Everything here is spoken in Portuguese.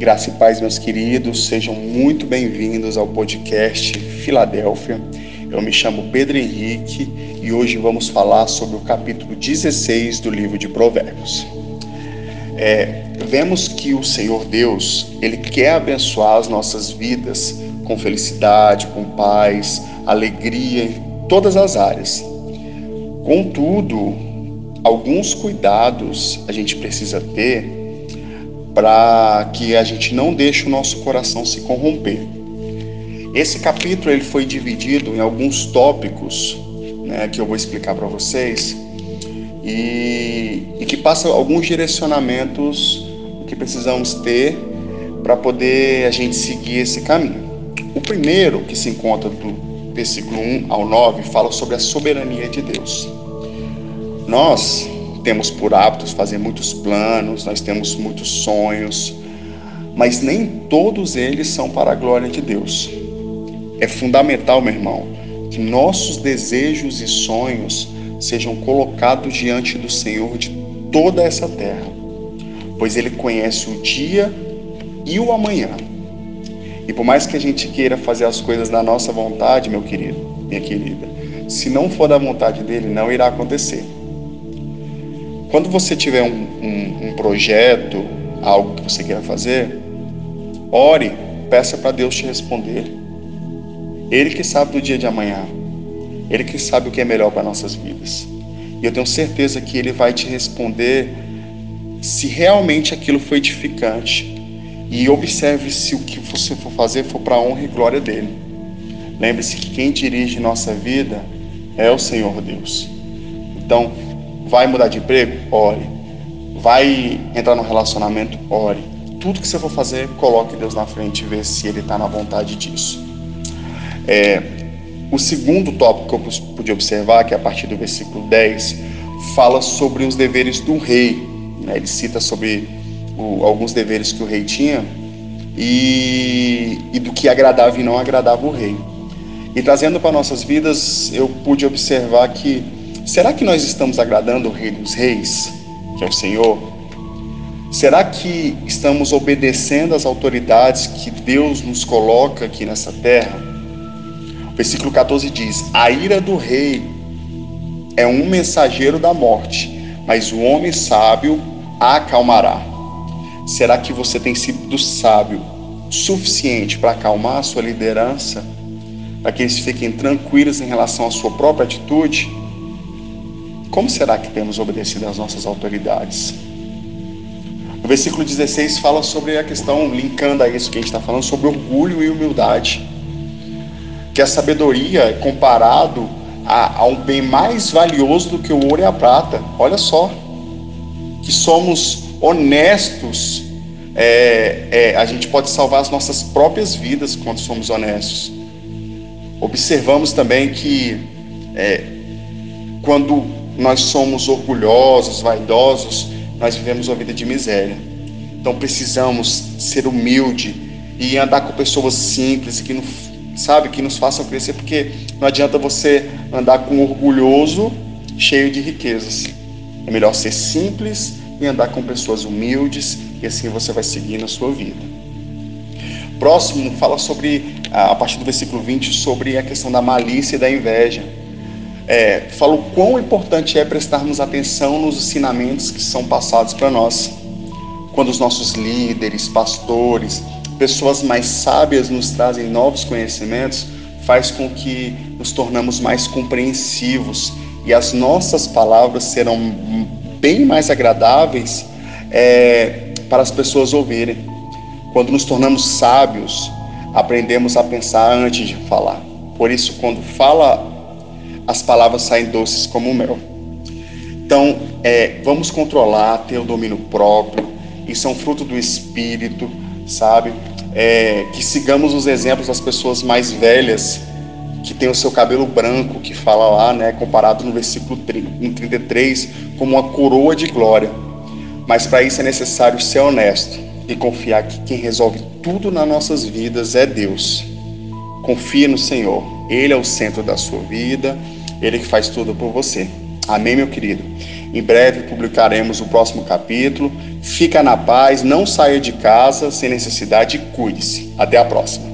Graça e paz, meus queridos, sejam muito bem-vindos ao podcast Filadélfia. Eu me chamo Pedro Henrique e hoje vamos falar sobre o capítulo 16 do livro de Provérbios. É, vemos que o Senhor Deus, Ele quer abençoar as nossas vidas com felicidade, com paz, alegria em todas as áreas. Contudo, alguns cuidados a gente precisa ter para que a gente não deixe o nosso coração se corromper. Esse capítulo ele foi dividido em alguns tópicos né, que eu vou explicar para vocês e, e que passa alguns direcionamentos que precisamos ter para poder a gente seguir esse caminho. O primeiro, que se encontra do versículo 1 ao 9, fala sobre a soberania de Deus. Nós temos por hábito fazer muitos planos, nós temos muitos sonhos, mas nem todos eles são para a glória de Deus. É fundamental, meu irmão, que nossos desejos e sonhos sejam colocados diante do Senhor de toda essa terra, pois Ele conhece o dia e o amanhã. E por mais que a gente queira fazer as coisas na nossa vontade, meu querido, minha querida, se não for da vontade dele, não irá acontecer. Quando você tiver um, um, um projeto, algo que você queira fazer, ore, peça para Deus te responder. Ele que sabe do dia de amanhã. Ele que sabe o que é melhor para nossas vidas. E eu tenho certeza que Ele vai te responder se realmente aquilo foi edificante. E observe se o que você for fazer for para a honra e glória dele. Lembre-se que quem dirige nossa vida é o Senhor Deus. Então, Vai mudar de emprego? Ore. Vai entrar no relacionamento? Ore. Tudo que você for fazer, coloque Deus na frente e vê se Ele está na vontade disso. É, o segundo tópico que eu pude observar, que é a partir do versículo 10, fala sobre os deveres do rei. Né? Ele cita sobre o, alguns deveres que o rei tinha e, e do que agradava e não agradava o rei. E trazendo para nossas vidas, eu pude observar que Será que nós estamos agradando o Rei dos Reis, que é o Senhor? Será que estamos obedecendo às autoridades que Deus nos coloca aqui nessa terra? O versículo 14 diz: A ira do rei é um mensageiro da morte, mas o homem sábio a acalmará. Será que você tem sido sábio suficiente para acalmar a sua liderança, para que eles fiquem tranquilos em relação à sua própria atitude? Como será que temos obedecido às nossas autoridades? O versículo 16 fala sobre a questão, linkando a isso que a gente está falando, sobre orgulho e humildade. Que a sabedoria é comparado a, a um bem mais valioso do que o ouro e a prata. Olha só. Que somos honestos. É, é, a gente pode salvar as nossas próprias vidas quando somos honestos. Observamos também que é, quando nós somos orgulhosos, vaidosos, nós vivemos uma vida de miséria. Então precisamos ser humilde e andar com pessoas simples que não, sabe que nos façam crescer, porque não adianta você andar com um orgulhoso cheio de riquezas. É melhor ser simples e andar com pessoas humildes e assim você vai seguir na sua vida. Próximo fala sobre a partir do versículo 20 sobre a questão da malícia e da inveja é, fala o quão importante é prestarmos atenção nos ensinamentos que são passados para nós. Quando os nossos líderes, pastores, pessoas mais sábias nos trazem novos conhecimentos, faz com que nos tornamos mais compreensivos e as nossas palavras serão bem mais agradáveis é, para as pessoas ouvirem. Quando nos tornamos sábios, aprendemos a pensar antes de falar. Por isso, quando fala as palavras saem doces como mel. Então, é, vamos controlar, ter o domínio próprio, isso é um fruto do Espírito, sabe? É, que sigamos os exemplos das pessoas mais velhas, que tem o seu cabelo branco, que fala lá, né, comparado no versículo 33, como uma coroa de glória. Mas para isso é necessário ser honesto e confiar que quem resolve tudo nas nossas vidas é Deus. Confie no Senhor, Ele é o centro da sua vida ele que faz tudo por você. Amém, meu querido? Em breve publicaremos o próximo capítulo. Fica na paz, não saia de casa sem necessidade e cuide-se. Até a próxima.